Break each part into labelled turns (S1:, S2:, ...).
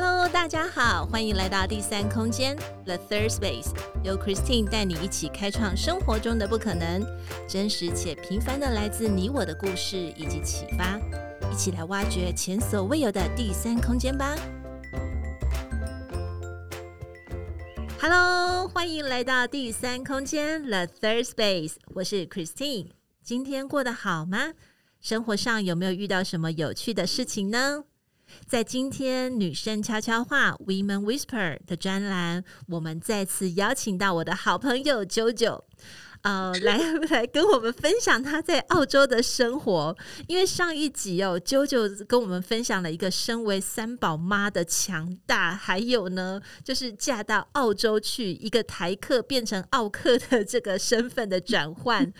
S1: Hello，大家好，欢迎来到第三空间 The Third Space，由 Christine 带你一起开创生活中的不可能，真实且平凡的来自你我的故事以及启发，一起来挖掘前所未有的第三空间吧。Hello，欢迎来到第三空间 The Third Space，我是 Christine，今天过得好吗？生活上有没有遇到什么有趣的事情呢？在今天女生悄悄话 Women Whisper 的专栏，我们再次邀请到我的好朋友九九。呃，来 来跟我们分享他在澳洲的生活。因为上一集哦，JoJo 跟我们分享了一个身为三宝妈的强大，还有呢，就是嫁到澳洲去，一个台客变成澳客的这个身份的转换。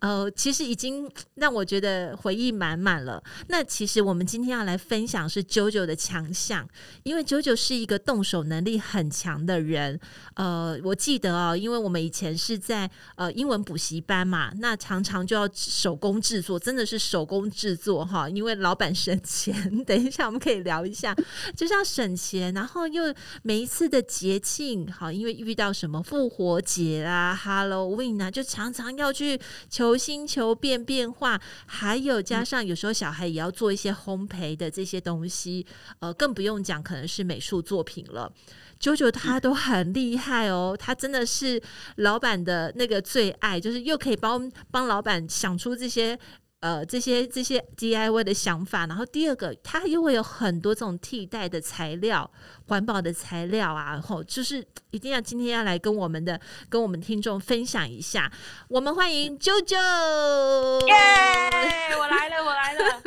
S1: 呃，其实已经让我觉得回忆满满了。那其实我们今天要来分享是 JoJo 的强项，因为 JoJo 是一个动手能力很强的人。呃，我记得哦，因为我们以前是在呃。英文补习班嘛，那常常就要手工制作，真的是手工制作哈，因为老板省钱。等一下我们可以聊一下，就是要省钱，然后又每一次的节庆，好，因为遇到什么复活节啊、Halloween 啊，就常常要去求新求变变化，还有加上有时候小孩也要做一些烘焙的这些东西，呃，更不用讲，可能是美术作品了。JoJo 他都很厉害哦，他真的是老板的那个最爱，就是又可以帮帮老板想出这些呃这些这些 DIY 的想法，然后第二个它又会有很多这种替代的材料，环保的材料啊，然后就是一定要今天要来跟我们的跟我们听众分享一下，我们欢迎 JoJo，
S2: 耶，yeah, 我来了，我来了，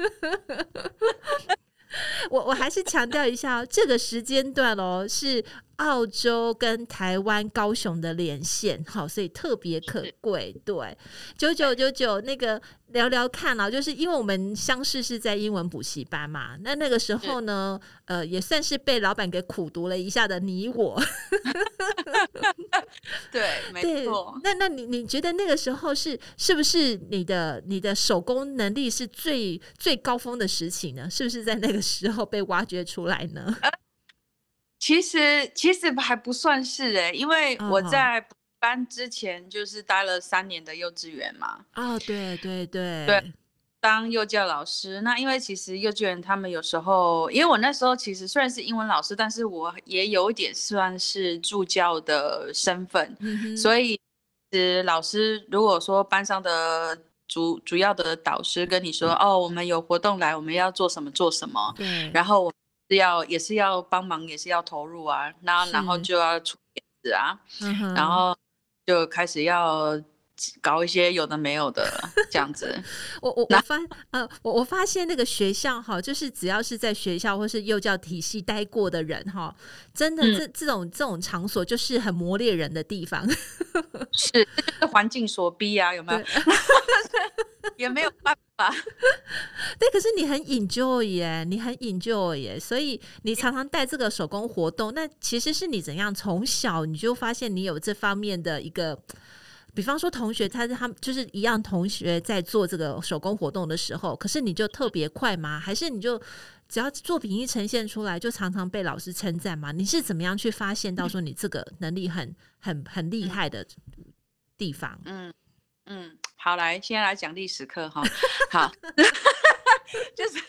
S1: 我我还是强调一下，这个时间段哦是。澳洲跟台湾高雄的连线，好，所以特别可贵。对，九九九九，那个聊聊看啊，就是因为我们相识是在英文补习班嘛，那那个时候呢，呃，也算是被老板给苦读了一下的你我。
S2: 对，没错。
S1: 那那你你觉得那个时候是是不是你的你的手工能力是最最高峰的时期呢？是不是在那个时候被挖掘出来呢？
S2: 其实其实还不算是哎、欸，因为我在班之前就是待了三年的幼稚园嘛。
S1: 哦，对对对
S2: 对，当幼教老师。那因为其实幼稚园他们有时候，因为我那时候其实虽然是英文老师，但是我也有一点算是助教的身份，嗯、所以其实老师如果说班上的主主要的导师跟你说，嗯、哦，我们有活动来，我们要做什么做什么，
S1: 对，
S2: 然后我。是要也是要帮忙，也是要投入啊，那然后就要出点子啊，嗯、然后就开始要搞一些有的没有的 这样子。
S1: 我我我发呃我我发现那个学校哈，就是只要是在学校或是幼教体系待过的人哈，真的这、嗯、这种这种场所就是很磨练人的地方。
S2: 是环境所逼啊，有没有？也没有办法，
S1: 对，可是你很 enjoy 耶，你很 enjoy 耶，所以你常常带这个手工活动。那其实是你怎样从小你就发现你有这方面的一个，比方说同学，他他就是一样同学在做这个手工活动的时候，可是你就特别快吗？还是你就只要作品一呈现出来，就常常被老师称赞吗？你是怎么样去发现到说你这个能力很很很厉害的地方？
S2: 嗯。嗯，好，来，现在来讲历史课哈。好，就是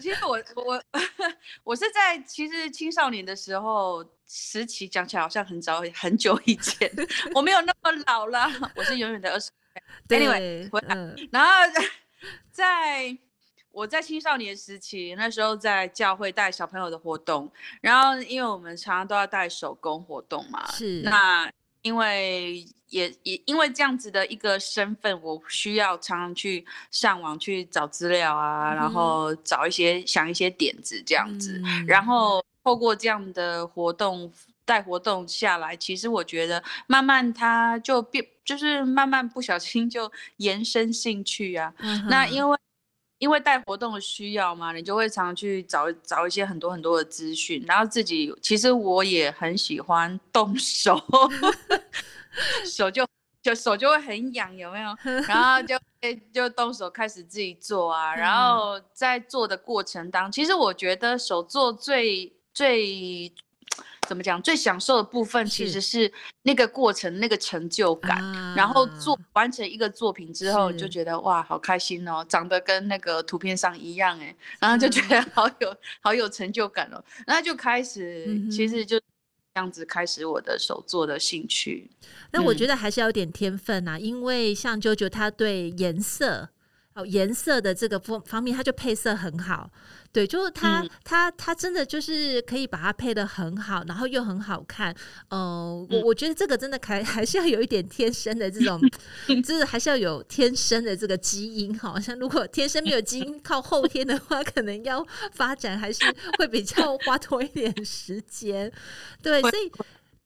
S2: 其实我我 我是在其实青少年的时候时期，讲起来好像很早很久以前，我没有那么老了，我是永远的二十。Anyway，嗯，然后在我在青少年时期，那时候在教会带小朋友的活动，然后因为我们常常都要带手工活动嘛，
S1: 是
S2: 那。因为也也因为这样子的一个身份，我需要常常去上网去找资料啊，嗯、然后找一些想一些点子这样子，嗯、然后透过这样的活动带活动下来，其实我觉得慢慢它就变，就是慢慢不小心就延伸兴趣啊。嗯、那因为。因为带活动的需要嘛，你就会常常去找找一些很多很多的资讯，然后自己其实我也很喜欢动手，手就就手就会很痒，有没有？然后就 就动手开始自己做啊，然后在做的过程当中，其实我觉得手做最最。怎么讲？最享受的部分其实是那个过程，那个成就感。啊、然后做完成一个作品之后，就觉得哇，好开心哦，长得跟那个图片上一样哎，然后就觉得好有、嗯、好有成就感哦。然后就开始，嗯、其实就这样子开始我的手作的兴趣。
S1: 那我觉得还是要有点天分呐、啊，嗯、因为像啾啾他对颜色哦颜色的这个方方面，它就配色很好。对，就是它，嗯、他，他真的就是可以把它配的很好，然后又很好看。呃，我、嗯、我觉得这个真的还还是要有一点天生的这种，就是还是要有天生的这个基因。好像如果天生没有基因，靠后天的话，可能要发展还是会比较花多一点时间。对，所以。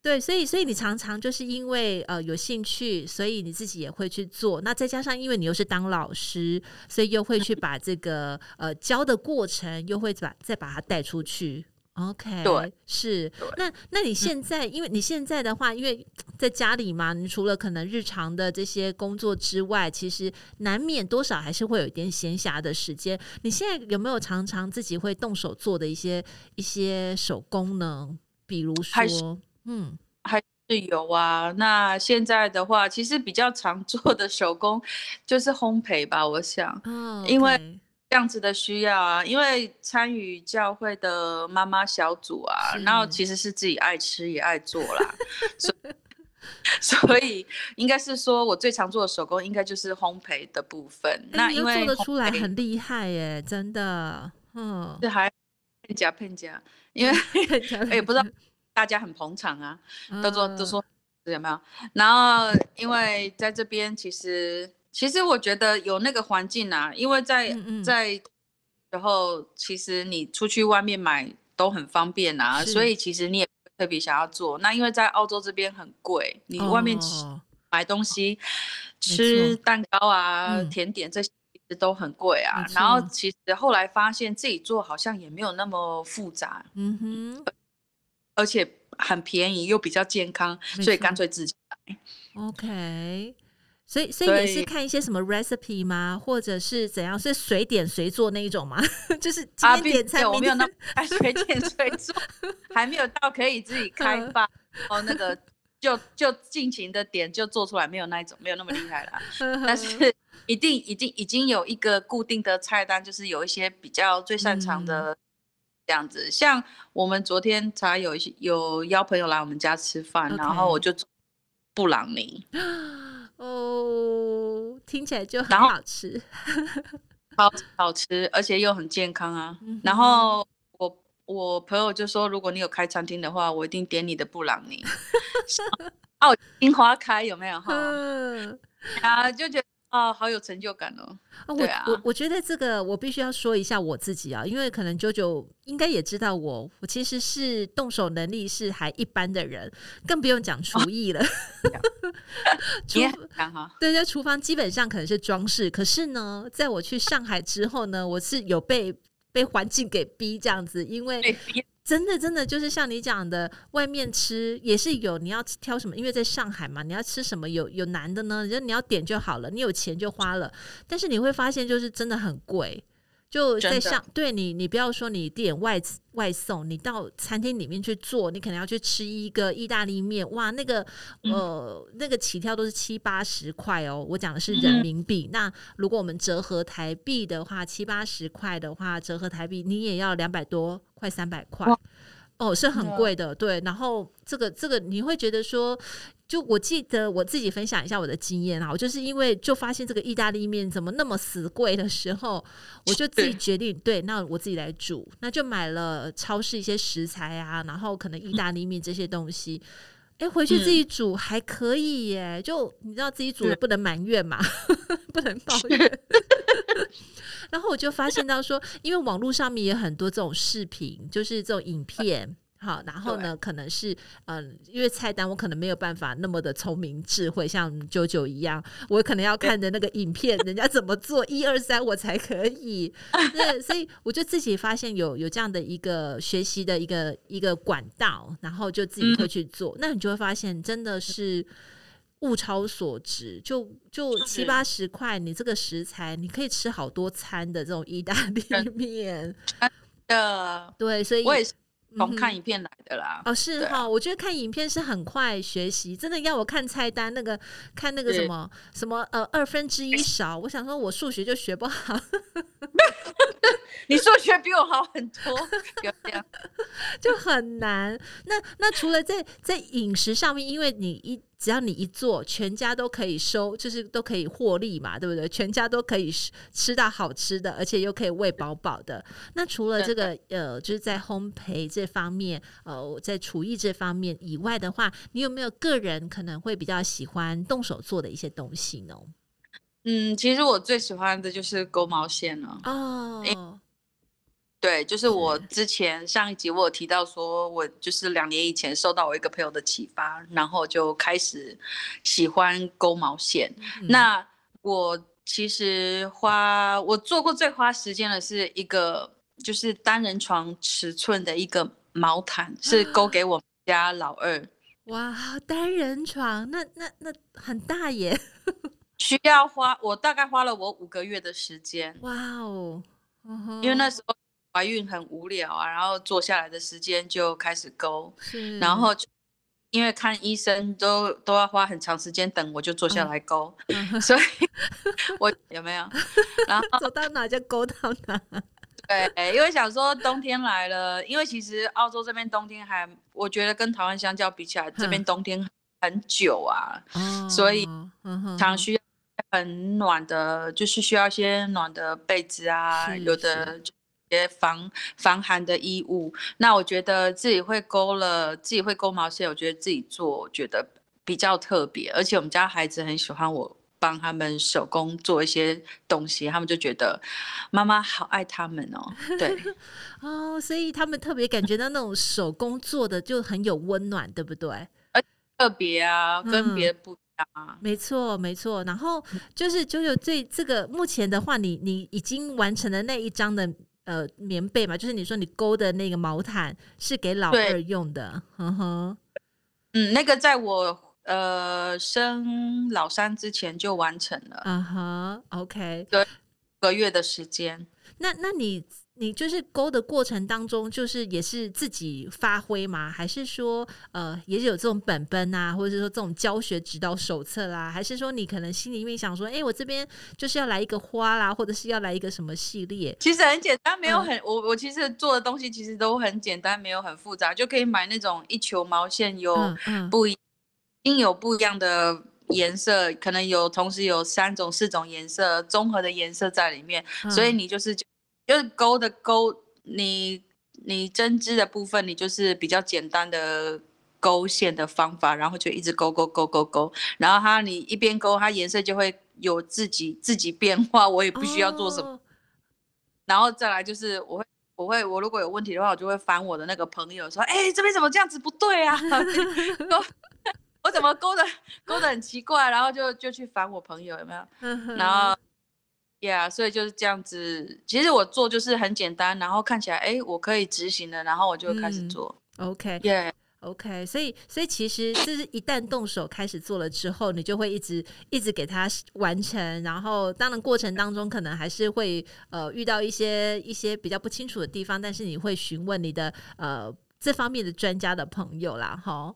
S1: 对，所以所以你常常就是因为呃有兴趣，所以你自己也会去做。那再加上因为你又是当老师，所以又会去把这个呃教的过程，又会把再把它带出去。OK，
S2: 对，
S1: 是。
S2: 对
S1: 那那你现在，因为你现在的话，因为在家里嘛，你除了可能日常的这些工作之外，其实难免多少还是会有一点闲暇的时间。你现在有没有常常自己会动手做的一些一些手工呢？比如说。嗯，
S2: 还是有啊。那现在的话，其实比较常做的手工就是烘焙吧。我想，嗯因为这样子的需要啊，因为参与教会的妈妈小组啊，然后其实是自己爱吃也爱做啦。所以，所以应该是说我最常做的手工，应该就是烘焙的部分。欸、那因为
S1: 做得出来很厉害耶，真的。嗯，
S2: 这还骗假骗假，因为 也不知道。大家很捧场啊，都说都说有没有？然后因为在这边，其实其实我觉得有那个环境啊，因为在嗯嗯在然后其实你出去外面买都很方便啊，所以其实你也特别想要做。那因为在澳洲这边很贵，你外面吃、哦、买东西吃蛋糕啊、错甜点这些都很贵啊。然后其实后来发现自己做好像也没有那么复杂。嗯哼。而且很便宜又比较健康，所以干脆自己来。
S1: OK，所以所以也是看一些什么 recipe 吗？或者是怎样？是随点随做那一种吗？就是今天点菜，
S2: 我没有那么 随点随做，还没有到可以自己开发哦。那个就就尽情的点就做出来，没有那一种，没有那么厉害啦。但是一定已经已经有一个固定的菜单，就是有一些比较最擅长的。嗯这样子，像我们昨天才有一些有邀朋友来我们家吃饭.然后我就做布朗尼，
S1: 哦，听起来就很好吃，
S2: 好好吃，而且又很健康啊。嗯、然后我我朋友就说，如果你有开餐厅的话，我一定点你的布朗尼。哦，樱花开有没有哈？啊，就觉得。哦，好有成就感哦！啊
S1: 我我我觉得这个我必须要说一下我自己啊，因为可能九九应该也知道我，我其实是动手能力是还一般的人，更不用讲厨艺了。厨对，在厨房基本上可能是装饰，可是呢，在我去上海之后呢，我是有被被环境给逼这样子，因为。真的，真的就是像你讲的，外面吃也是有，你要挑什么？因为在上海嘛，你要吃什么有有难的呢？人你要点就好了，你有钱就花了。但是你会发现，就是真的很贵。就在上对你，你不要说你点外外送，你到餐厅里面去做，你可能要去吃一个意大利面，哇，那个呃，那个起跳都是七八十块哦。我讲的是人民币。嗯、那如果我们折合台币的话，七八十块的话，折合台币你也要两百多，快三百块。哦，是很贵的，对。然后这个这个，你会觉得说，就我记得我自己分享一下我的经验啊，我就是因为就发现这个意大利面怎么那么死贵的时候，我就自己决定，对，那我自己来煮，那就买了超市一些食材啊，然后可能意大利面这些东西，哎，回去自己煮还可以耶，就你知道自己煮的不能埋怨嘛，不能抱怨。然后我就发现到说，因为网络上面也很多这种视频，就是这种影片，好，然后呢，可能是嗯，因为菜单我可能没有办法那么的聪明智慧，像九九一样，我可能要看的那个影片，人家怎么做一二三，我才可以。对，所以我就自己发现有有这样的一个学习的一个一个管道，然后就自己会去做，那你就会发现真的是。物超所值，就就七八十块，你这个食材你可以吃好多餐的这种意大利面。
S2: 的，
S1: 对，所以
S2: 我也是从看影片来的啦。
S1: 嗯、哦，是哈，我觉得看影片是很快学习，真的要我看菜单那个看那个什么什么呃二分之一勺，我想说我数学就学不好。
S2: 你数学比我好很多，不要这样，
S1: 就很难。那那除了在在饮食上面，因为你一只要你一做，全家都可以收，就是都可以获利嘛，对不对？全家都可以吃到好吃的，而且又可以喂饱饱的。那除了这个呃，就是在烘焙这方面，呃，在厨艺这方面以外的话，你有没有个人可能会比较喜欢动手做的一些东西呢？
S2: 嗯，其实我最喜欢的就是勾毛线了。
S1: 哦。欸
S2: 对，就是我之前上一集我有提到说，我就是两年以前受到我一个朋友的启发，然后就开始喜欢勾毛线。嗯、那我其实花我做过最花时间的是一个就是单人床尺寸的一个毛毯，是勾给我们家老二。
S1: 哇，单人床，那那那很大耶！
S2: 需要花我大概花了我五个月的时间。
S1: 哇哦，
S2: 因为那时候。怀孕很无聊啊，然后坐下来的时间就开始勾，然后因为看医生都都要花很长时间等，我就坐下来勾，嗯、所以我有没有？然后
S1: 走到哪就勾到哪。
S2: 对，因为想说冬天来了，因为其实澳洲这边冬天还，我觉得跟台湾相较比起来，这边冬天很久啊，嗯、所以常需要很暖的，就是需要一些暖的被子啊，有的。些防防寒的衣物，那我觉得自己会勾了，自己会勾毛线，我觉得自己做，我觉得比较特别。而且我们家孩子很喜欢我帮他们手工做一些东西，他们就觉得妈妈好爱他们哦。对，
S1: 哦，所以他们特别感觉到那种手工做的就很有温暖，对不对？
S2: 而特别啊，跟别的不一样啊。
S1: 嗯，没错，没错。然后就是九九这这个目前的话，你你已经完成了那一张的。呃，棉被嘛，就是你说你勾的那个毛毯是给老二用的，呵呵。
S2: 嗯，那个在我呃生老三之前就完成了，
S1: 嗯哼，OK，
S2: 对，个月的时间。
S1: 那那你？你就是勾的过程当中，就是也是自己发挥吗？还是说，呃，也有这种本本啊，或者是说这种教学指导手册啦？还是说你可能心里面想说，哎、欸，我这边就是要来一个花啦，或者是要来一个什么系列？
S2: 其实很简单，没有很、嗯、我我其实做的东西其实都很简单，没有很复杂，就可以买那种一球毛线，有不一，应、嗯嗯、有不一样的颜色，可能有同时有三种、四种颜色综合的颜色在里面，嗯、所以你就是。就是勾的勾，你你针织的部分，你就是比较简单的勾线的方法，然后就一直勾勾勾勾勾，然后它你一边勾，它颜色就会有自己自己变化，我也不需要做什么。Oh. 然后再来就是我会我会我如果有问题的话，我就会烦我的那个朋友说，哎、欸，这边怎么这样子不对啊？我怎么勾的勾的很奇怪，然后就就去烦我朋友有没有？然后。Yeah，所以就是这样子。其实我做就是很简单，然后看起来哎，我可以执行的，然后我就开始做。
S1: 嗯、OK，Yeah，OK。所以，所以其实就是一旦动手开始做了之后，你就会一直一直给它完成。然后，当然过程当中可能还是会呃遇到一些一些比较不清楚的地方，但是你会询问你的呃这方面的专家的朋友啦，哈。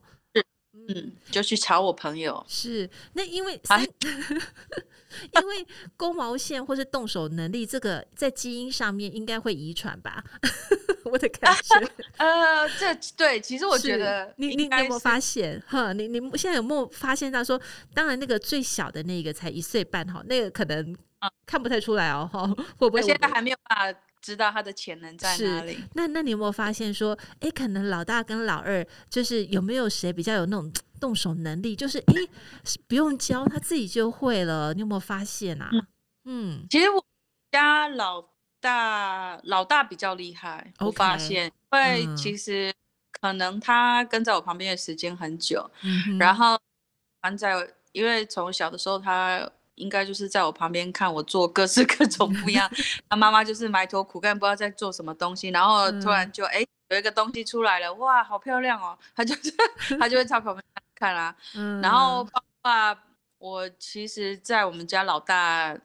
S2: 嗯，就去吵我朋友。
S1: 是，那因为，啊、因为勾毛线或是动手能力，这个在基因上面应该会遗传吧？我的感觉。
S2: 呃，这对，其实我觉得
S1: 你你你有没有发现？哈，你你现在有没有发现到说，当然那个最小的那个才一岁半哈，那个可能看不太出来哦，哈，会不会？我
S2: 现在还没有办法。知道他的潜能在哪里？
S1: 那那你有没有发现说，哎，可能老大跟老二就是有没有谁比较有那种动手能力？就是哎，不用教他自己就会了。你有没有发现啊？嗯，
S2: 其实我家老大老大比较厉害，okay, 我发现，因为其实可能他跟在我旁边的时间很久，嗯、然后还在，因为从小的时候他。应该就是在我旁边看我做各式 各种不一样，他妈妈就是埋头苦干，不知道在做什么东西，然后突然就哎、嗯、有一个东西出来了，哇，好漂亮哦！他就是 他就会朝旁边看啦、啊。嗯、然后爸爸，我其实，在我们家老大，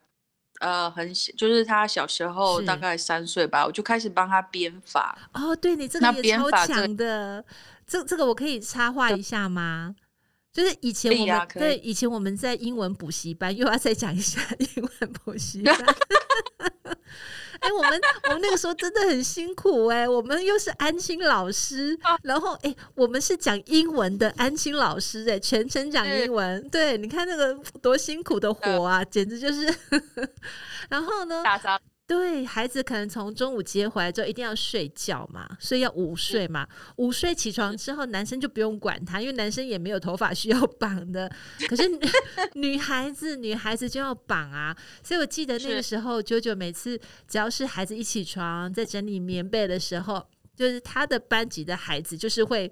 S2: 呃很小，就是他小时候大概三岁吧，我就开始帮他编法。
S1: 哦，对你这个也超强的，这个、这这个我可以插话一下吗？就是以前我们、啊、对以前我们在英文补习班，又要再讲一下英文补习班。哎、欸，我们我们那个时候真的很辛苦哎、欸，我们又是安心老师，然后哎、欸，我们是讲英文的安心老师哎、欸，全程讲英文。对，你看那个多辛苦的活啊，简直就是。然后呢？对，孩子可能从中午接回来之后一定要睡觉嘛，所以要午睡嘛。午睡起床之后，男生就不用管他，因为男生也没有头发需要绑的。可是女 孩子，女孩子就要绑啊。所以我记得那个时候，九九每次只要是孩子一起床，在整理棉被的时候，就是他的班级的孩子就是会。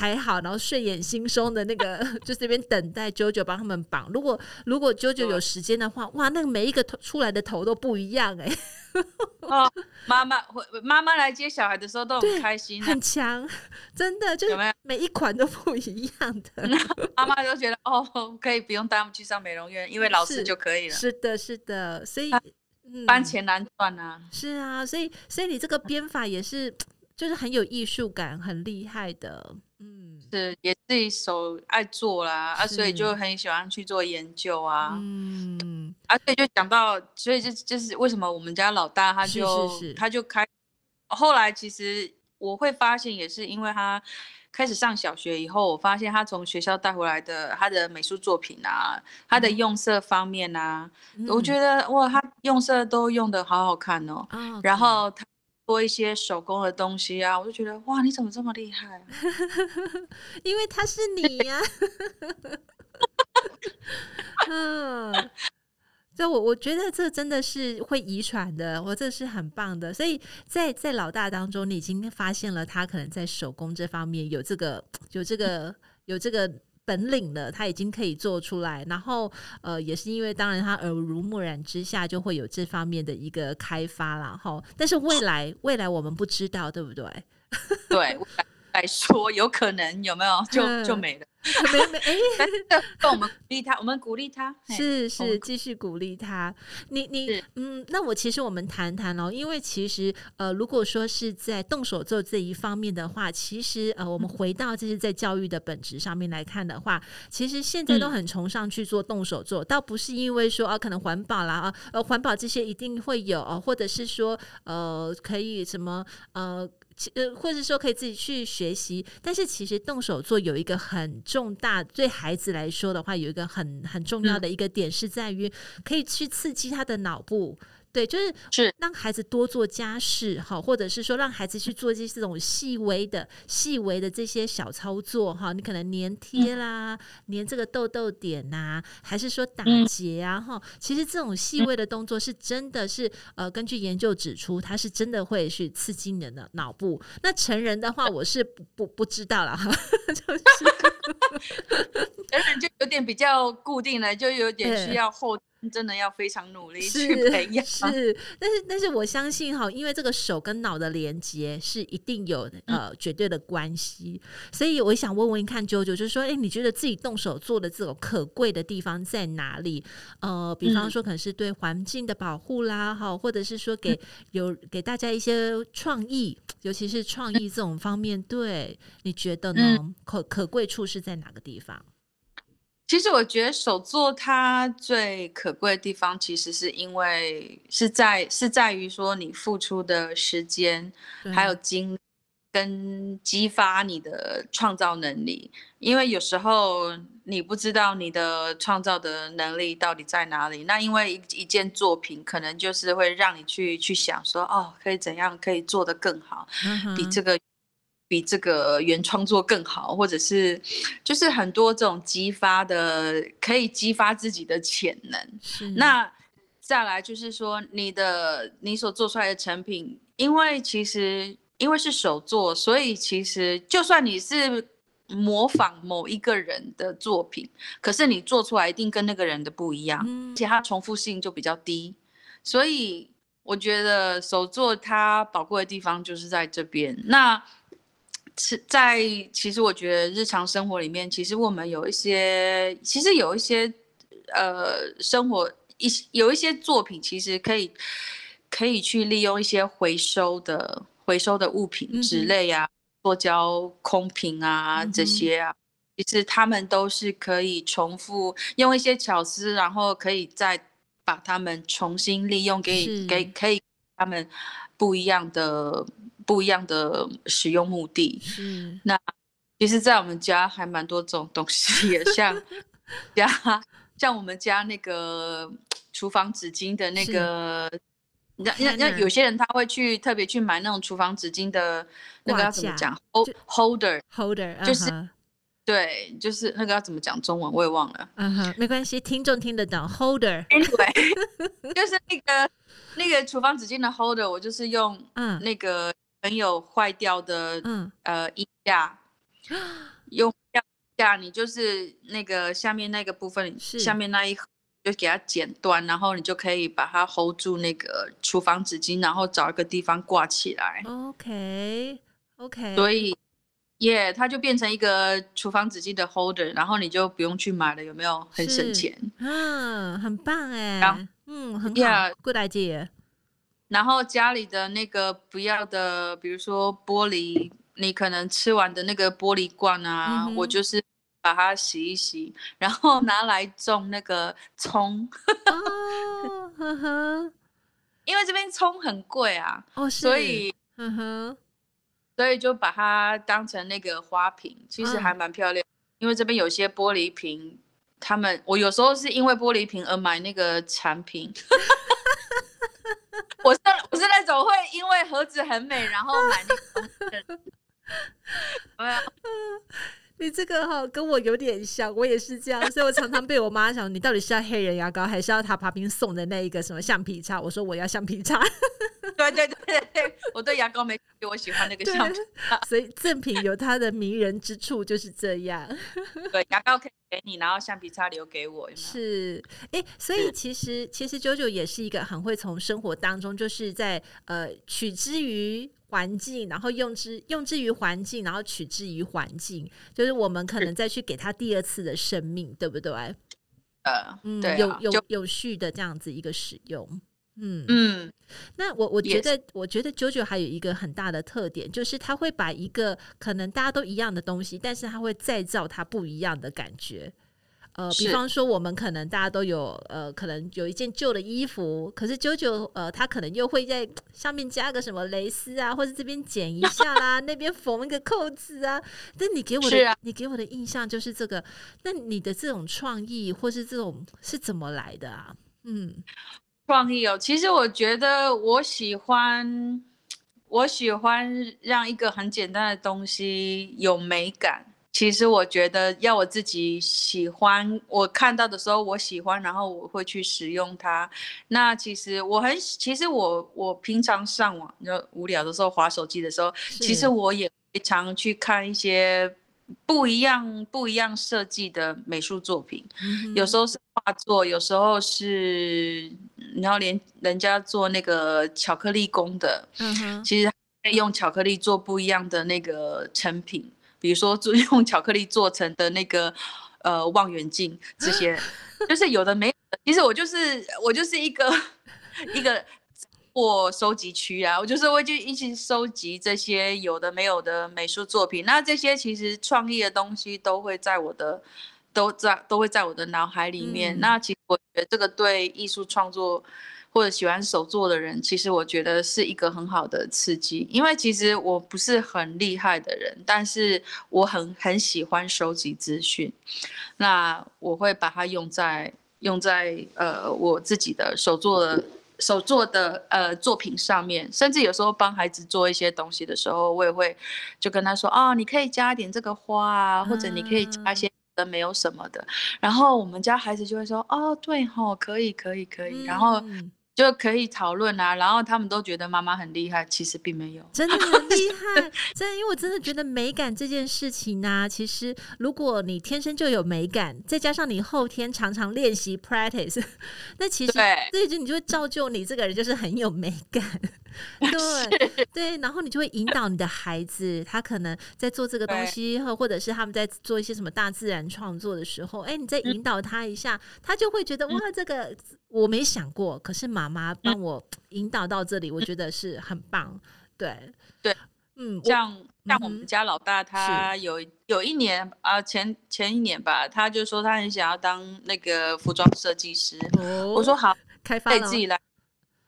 S1: 排好，然后睡眼惺忪的那个，就这边等待九九帮他们绑。如果如果九九有时间的话，哇，那个每一个头出来的头都不一样哎、欸。
S2: 哦，妈妈妈妈来接小孩的时候都很开心、啊，
S1: 很强，真的就是每一款都不一样的。
S2: 妈妈都觉得哦，可以不用带他们去上美容院，因为老师就可以了。
S1: 是，是的，是的，所以、
S2: 嗯、班钱难赚啊。
S1: 是啊，所以所以你这个编法也是，就是很有艺术感，很厉害的。嗯，
S2: 是也自己手爱做啦，啊，所以就很喜欢去做研究啊。
S1: 嗯，
S2: 而且就讲到，所以就就是为什么我们家老大他就他就开，后来其实我会发现，也是因为他开始上小学以后，我发现他从学校带回来的他的美术作品啊，他的用色方面啊，嗯、我觉得哇，他用色都用的好好看哦。哦然后他。做一些手工的东西啊，我就觉得哇，你怎么这么厉害啊？
S1: 因为他是你呀、啊。嗯，所以我我觉得这真的是会遗传的，我这是很棒的。所以在在老大当中，你已经发现了他可能在手工这方面有这个有这个有这个。本领了，他已经可以做出来，然后呃，也是因为当然他耳濡目染之下，就会有这方面的一个开发了哈。但是未来未来我们不知道，对不对？
S2: 对，来说有可能有没有就就没了。
S1: 没没哎，
S2: 跟我们鼓励他，我们鼓励他，
S1: 是是，继续鼓励他。你你嗯，那我其实我们谈谈哦，因为其实呃，如果说是在动手做这一方面的话，其实呃，我们回到这是在教育的本质上面来看的话，其实现在都很崇尚去做动手做，倒不是因为说啊，可能环保啦啊，呃，环保这些一定会有，或者是说呃，可以什么呃。呃，或者说可以自己去学习，但是其实动手做有一个很重大，对孩子来说的话，有一个很很重要的一个点是在于，可以去刺激他的脑部。对，就是是让孩子多做家事哈，或者是说让孩子去做这些这种细微的、细微的这些小操作哈。你可能粘贴啦，嗯、粘这个痘痘点呐、啊，还是说打结啊哈。其实这种细微的动作是真的是呃，根据研究指出，它是真的会去刺激你的脑部。那成人的话，我是不不不知道了哈，就是
S2: 成人就有点比较固定了，就有点需要后。真的要非常努力去培养，
S1: 是，但是但是我相信哈，因为这个手跟脑的连接是一定有呃绝对的关系，所以我想问问看啾啾，就是说，哎，你觉得自己动手做的这种可贵的地方在哪里？呃，比方说可能是对环境的保护啦，哈，或者是说给有给大家一些创意，尤其是创意这种方面，对，你觉得呢？可可贵处是在哪个地方？
S2: 其实我觉得手作它最可贵的地方，其实是因为是在是在于说你付出的时间，还有精力跟激发你的创造能力。因为有时候你不知道你的创造的能力到底在哪里，那因为一一件作品可能就是会让你去去想说，哦，可以怎样可以做得更好，比这个。比这个原创作更好，或者是就是很多这种激发的，可以激发自己的潜能。那再来就是说，你的你所做出来的成品，因为其实因为是手作，所以其实就算你是模仿某一个人的作品，可是你做出来一定跟那个人的不一样，嗯，而且它重复性就比较低。所以我觉得手作它宝贵的地方就是在这边。那是在，其实我觉得日常生活里面，其实我们有一些，其实有一些，呃，生活一有一些作品其实可以可以去利用一些回收的回收的物品，之类啊、塑胶空瓶啊这些啊，其实他们都是可以重复用一些巧思，然后可以再把它们重新利用给给可以他们不一样的不一样的使用目的。嗯那其实，在我们家还蛮多种东西的，像 家像我们家那个厨房纸巾的那个，那那那有些人他会去特别去买那种厨房纸巾的那个要怎么讲？holder
S1: holder
S2: 就是、uh -huh. 对，就是那个要怎么讲中文我也忘了。
S1: 嗯哼，没关系，听众听得懂。holder
S2: anyway，就是那个那个厨房纸巾的 holder，我就是用嗯那个很有坏掉的嗯呃衣架。用架，你就是那个下面那个部分，下面那一盒就给它剪断，然后你就可以把它 hold 住那个厨房纸巾，然后找一个地方挂起来。
S1: OK OK，
S2: 所以耶，yeah, 它就变成一个厨房纸巾的 holder，然后你就不用去买了，有没有？很省钱。
S1: 嗯，很棒哎。嗯，很好。Yeah, Good idea。
S2: 然后家里的那个不要的，比如说玻璃。你可能吃完的那个玻璃罐啊，嗯、我就是把它洗一洗，然后拿来种那个葱。
S1: 哦呵呵，
S2: 因为这边葱很贵啊，
S1: 哦，
S2: 所以，所以就把它当成那个花瓶，其实还蛮漂亮。嗯、因为这边有些玻璃瓶，他们我有时候是因为玻璃瓶而买那个产品。我是我是那种会因为盒子很美，然后买那个的。人，
S1: 你这个哈跟我有点像，我也是这样，所以我常常被我妈想，你到底是要黑人牙膏，还是要他旁边送的那一个什么橡皮擦？我说我要橡皮擦。
S2: 对对对对，我对牙膏没给我喜欢那个橡皮擦，
S1: 所以赠品有它的迷人之处，就是这样。
S2: 对，牙膏可以给你，然后橡皮擦留给我。有有
S1: 是，哎，所以其实其实 JoJo 也是一个很会从生活当中，就是在呃取之于。环境，然后用之用之于环境，然后取之于环境，就是我们可能再去给他第二次的生命，对不对？
S2: 呃，
S1: 嗯，
S2: 对啊，
S1: 有有有序的这样子一个使用，嗯
S2: 嗯。
S1: 那我我觉得，yes. 我觉得 JoJo 还有一个很大的特点，就是他会把一个可能大家都一样的东西，但是他会再造它不一样的感觉。呃，比方说，我们可能大家都有呃，可能有一件旧的衣服，可是 JoJo 呃，他可能又会在上面加个什么蕾丝啊，或者这边剪一下啦，那边缝一个扣子啊。但你给我的、啊，你给我的印象就是这个。那你的这种创意或是这种是怎么来的啊？嗯，
S2: 创意哦，其实我觉得我喜欢，我喜欢让一个很简单的东西有美感。其实我觉得要我自己喜欢，我看到的时候我喜欢，然后我会去使用它。那其实我很，其实我我平常上网就无聊的时候划手机的时候，其实我也会常去看一些不一样不一样设计的美术作品。嗯、有时候是画作，有时候是然后连人家做那个巧克力工的，嗯哼、其实可以用巧克力做不一样的那个成品。比如说，做 用巧克力做成的那个呃望远镜，这些就是有的没。其实我就是我就是一个 一个货收集区啊，我就是会去一起收集这些有的没有的美术作品。那这些其实创意的东西都会在我的都在都会在我的脑海里面。嗯。那其实我觉得这个对艺术创作。或者喜欢手作的人，其实我觉得是一个很好的刺激，因为其实我不是很厉害的人，但是我很很喜欢收集资讯，那我会把它用在用在呃我自己的手作的手作的呃作品上面，甚至有时候帮孩子做一些东西的时候，我也会就跟他说啊、哦，你可以加一点这个花啊，或者你可以加一些没有什么的，然后我们家孩子就会说哦，对吼，可以可以可以，然后。就可以讨论啊，然后他们都觉得妈妈很厉害，其实并没有，
S1: 真的很厉害，真的，因为我真的觉得美感这件事情呢、啊，其实如果你天生就有美感，再加上你后天常常练习 practice，那其实对，所以就你就会造就你这个人就是很有美感。对对，然后你就会引导你的孩子，他可能在做这个东西，或或者是他们在做一些什么大自然创作的时候，哎，你再引导他一下，他就会觉得哇，这个我没想过，可是妈妈帮我引导到这里，我觉得是很棒。对
S2: 对，嗯，像像我们家老大，他有有一年啊，前前一年吧，他就说他很想要当那个服装设计师。我说好，
S1: 开发
S2: 自己来。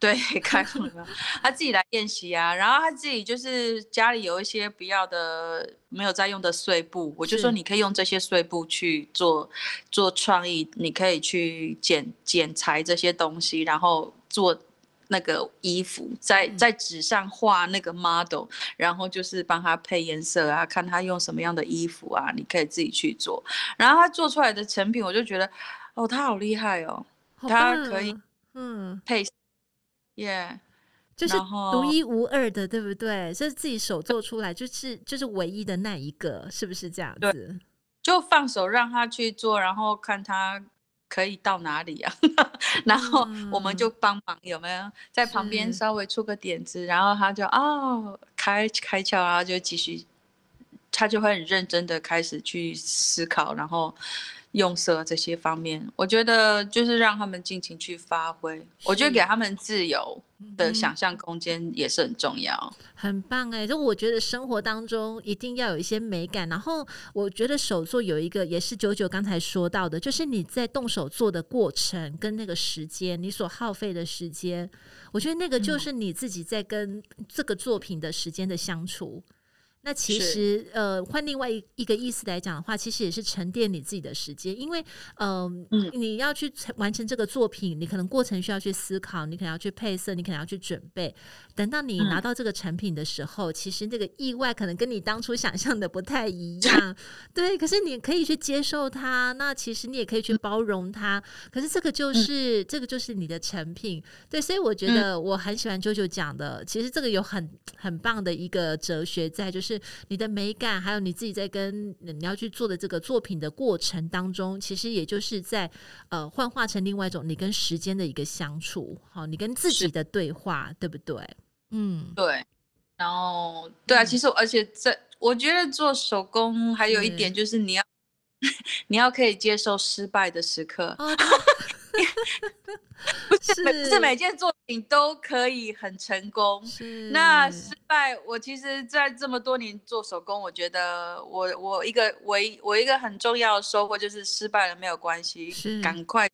S2: 对，开放了，他自己来练习啊，然后他自己就是家里有一些不要的、没有在用的碎布，我就说你可以用这些碎布去做做创意，你可以去剪剪裁这些东西，然后做那个衣服，在在纸上画那个 model，然后就是帮他配颜色啊，看他用什么样的衣服啊，你可以自己去做，然后他做出来的成品，我就觉得哦，他好厉害哦，他可以嗯。配。耶，Yeah,
S1: 就是独一无二的，对不对？是自己手做出来，就是就是唯一的那一个，是不是这样子？
S2: 就放手让他去做，然后看他可以到哪里啊？然后我们就帮忙，有没有在旁边稍微出个点子？然后他就哦，开开窍，然后就继续，他就会很认真的开始去思考，然后。用色这些方面，我觉得就是让他们尽情去发挥。我觉得给他们自由的想象空间也是很重要。
S1: 嗯、很棒哎！就我觉得生活当中一定要有一些美感。然后我觉得手作有一个，也是九九刚才说到的，就是你在动手做的过程跟那个时间，你所耗费的时间，我觉得那个就是你自己在跟这个作品的时间的相处。那其实，呃，换另外一一个意思来讲的话，其实也是沉淀你自己的时间，因为，呃、嗯，你要去完成这个作品，你可能过程需要去思考，你可能要去配色，你可能要去准备。等到你拿到这个成品的时候，嗯、其实那个意外可能跟你当初想象的不太一样，对。可是你可以去接受它，那其实你也可以去包容它。可是这个就是、嗯、这个就是你的成品，对。所以我觉得我很喜欢 JoJo 讲的，其实这个有很很棒的一个哲学在，就是。你的美感，还有你自己在跟你要去做的这个作品的过程当中，其实也就是在呃幻化成另外一种你跟时间的一个相处，好，你跟自己的对话，对不对？嗯，
S2: 对。然后，对啊，其实而且在我觉得做手工还有一点就是你要 你要可以接受失败的时刻。哦 不是，不是每件作品都可以很成功。是那失败，我其实，在这么多年做手工，我觉得我我一个唯我一个很重要的收获就是失败了没有关系，是赶快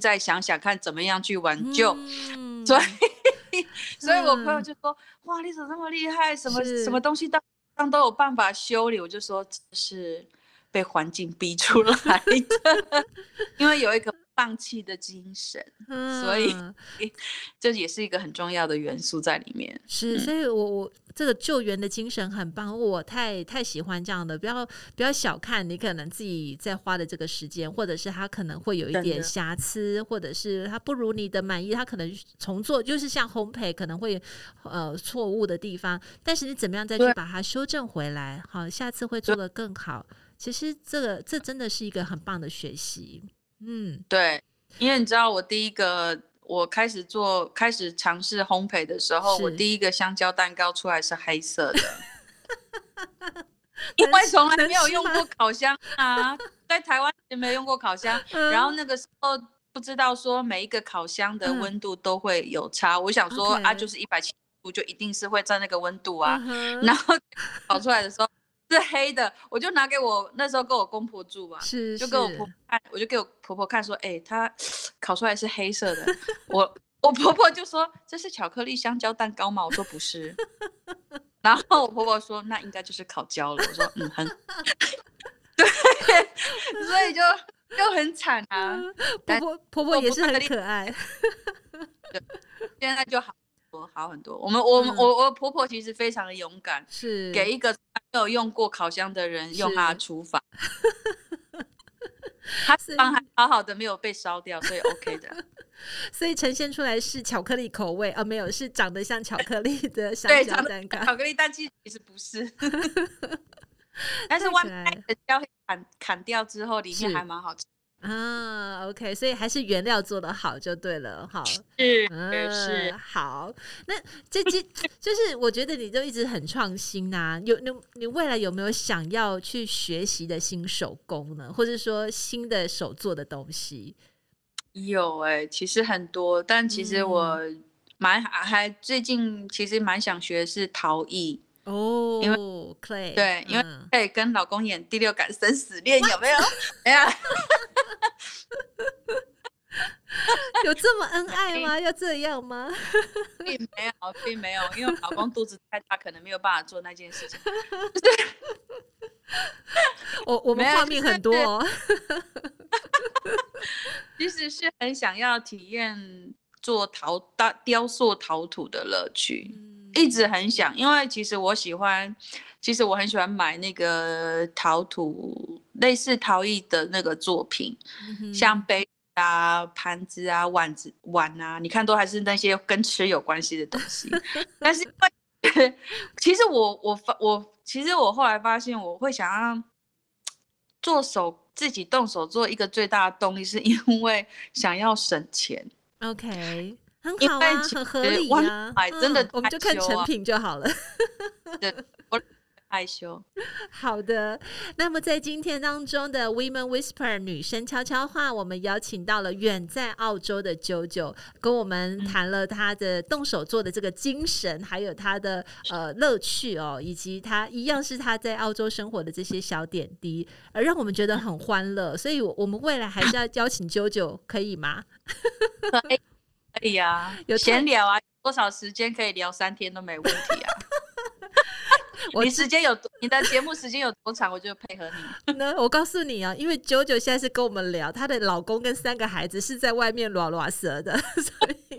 S2: 再想想看怎么样去挽救。嗯、所以，所以我朋友就说：“嗯、哇，你怎么这么厉害？什么什么东西当当都有办法修理？”我就说：“这是被环境逼出来的，因为有一个。”放弃的精神，嗯、所 以这也是一个很重要的元素在里面。
S1: 是，所以我我这个救援的精神很棒，我太太喜欢这样的。不要不要小看你可能自己在花的这个时间，或者是他可能会有一点瑕疵，或者是他不如你的满意，他可能重做，就是像烘焙可能会呃错误的地方，但是你怎么样再去把它修正回来，好，下次会做得更好。其实这个这真的是一个很棒的学习。嗯，
S2: 对，因为你知道，我第一个我开始做、开始尝试烘焙的时候，我第一个香蕉蛋糕出来是黑色的，因为从来没有用过烤箱啊，在台湾也没有用过烤箱，嗯、然后那个时候不知道说每一个烤箱的温度都会有差，嗯、我想说.啊，就是一百七十度就一定是会在那个温度啊，嗯、然后烤出来的时候。是黑的，我就拿给我那时候跟我公婆住嘛，是，是就跟我婆婆看，我就给我婆婆看说，哎、欸，它烤出来是黑色的，我我婆婆就说这是巧克力香蕉蛋糕吗？我说不是，然后我婆婆说那应该就是烤焦了，我说嗯很，对，所以就就很惨啊，
S1: 婆婆婆婆也是很可爱，
S2: 对，现在就好。好很多。我们我我我婆婆其实非常的勇敢，是给一个没有用过烤箱的人用她的厨房，她帮还好好的没有被烧掉，所以 OK 的。
S1: 所以呈现出来是巧克力口味啊，没有是长得像巧克力的香蕉蛋糕，
S2: 巧克力，蛋其实不是。但是外面的蕉砍砍掉之后，里面还蛮好吃。
S1: 啊，OK，所以还是原料做的好就对了，好，
S2: 是、
S1: 嗯、
S2: 是
S1: 好。那这这就是我觉得你就一直很创新呐、啊，有你你未来有没有想要去学习的新手工呢？或者说新的手做的东西？
S2: 有哎、欸，其实很多，但其实我蛮、嗯、还最近其实蛮想学的是陶艺。
S1: 哦，
S2: 因为
S1: clay
S2: 对，因为可以跟老公演第六感生死恋，有没有？哎呀，
S1: 有这么恩爱吗？要这样吗？
S2: 并没有，并没有，因为老公肚子太大，可能没有办法做那件事情。
S1: 我我们画面很多哦，
S2: 其实是很想要体验做陶大雕塑陶土的乐趣。嗯一直很想，因为其实我喜欢，其实我很喜欢买那个陶土类似陶艺的那个作品，嗯、像杯啊、盘子啊、碗子碗啊，你看都还是那些跟吃有关系的东西。但是因为，其实我我发我其实我后来发现，我会想要做手自己动手做一个最大的动力，是因为想要省钱。
S1: OK。很好啊，很合理啊，
S2: 真的、
S1: 我们就看成品就好了。
S2: 对，我害羞。
S1: 好的，那么在今天当中的 Women Whisper 女生悄悄话，我们邀请到了远在澳洲的 JoJo，跟我们谈了她的动手做的这个精神，还有她的呃乐趣哦，以及她一样是她在澳洲生活的这些小点滴，而让我们觉得很欢乐。所以，我们未来还是要邀请 JoJo，可以吗？
S2: 可以啊，有闲聊啊，多少时间可以聊三天都没问题啊。你时间有你的节目时间有多长，我就配合你。
S1: 那我告诉你啊，因为 JoJo 现在是跟我们聊，她的老公跟三个孩子是在外面拉拉舌的，所以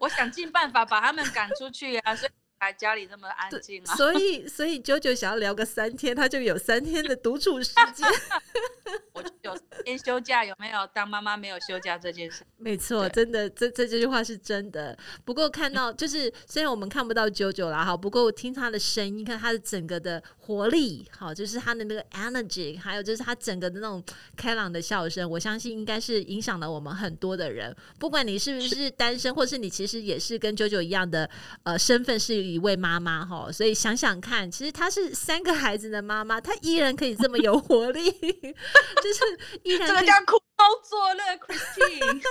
S2: 我想尽办法把他们赶出去啊，所以。家里那么安静啊，
S1: 所以所以 JoJo 想要聊个三天，他就有三天的独处时间。
S2: 我就有三天休假，有没有？当妈妈没有休假这件事，
S1: 没错，真的，这这这句话是真的。不过看到就是，虽然我们看不到 JoJo 啦，哈，不过我听他的声音，看他的整个的活力，好，就是他的那个 energy，还有就是他整个的那种开朗的笑声，我相信应该是影响了我们很多的人。不管你是不是单身，或是你其实也是跟 JoJo 一样的呃身份是。一位妈妈哈，所以想想看，其实她是三个孩子的妈妈，她依然可以这么有活力，就是依然
S2: 这个叫苦中作乐，Christine。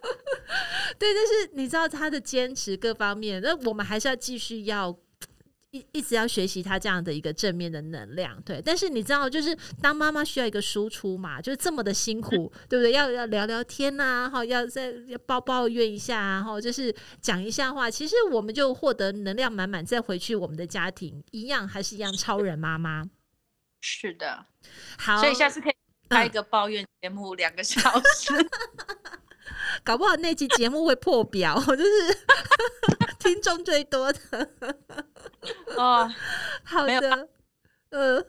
S1: 对，就是你知道她的坚持各方面，那我们还是要继续要。一一直要学习他这样的一个正面的能量，对。但是你知道，就是当妈妈需要一个输出嘛，就是这么的辛苦，对不对？要要聊聊天呐、啊，哈，要再要抱抱怨一下啊，哈，就是讲一下话。其实我们就获得能量满满，再回去我们的家庭，一样还是一样超人妈妈。
S2: 是的，
S1: 好，
S2: 所以下次可以开一个抱怨节目，两个小时。
S1: 搞不好那期节目会破表，就是 听众最多的
S2: 哦。
S1: 好的，呃，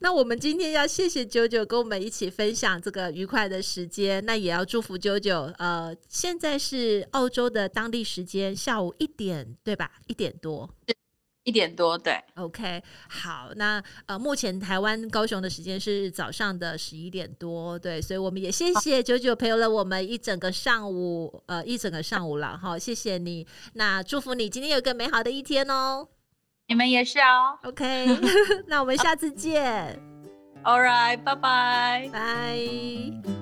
S1: 那我们今天要谢谢 JoJo 跟我们一起分享这个愉快的时间，那也要祝福 JoJo。呃，现在是澳洲的当地时间下午一点，对吧？一点多。
S2: 一点多，对
S1: ，OK，好，那呃，目前台湾高雄的时间是早上的十一点多，对，所以我们也谢谢 JoJo 陪了我们一整个上午，呃，一整个上午了哈，谢谢你，那祝福你今天有个美好的一天哦，
S2: 你们也是哦
S1: ，OK，那我们下次见
S2: ，All right，拜拜，
S1: 拜。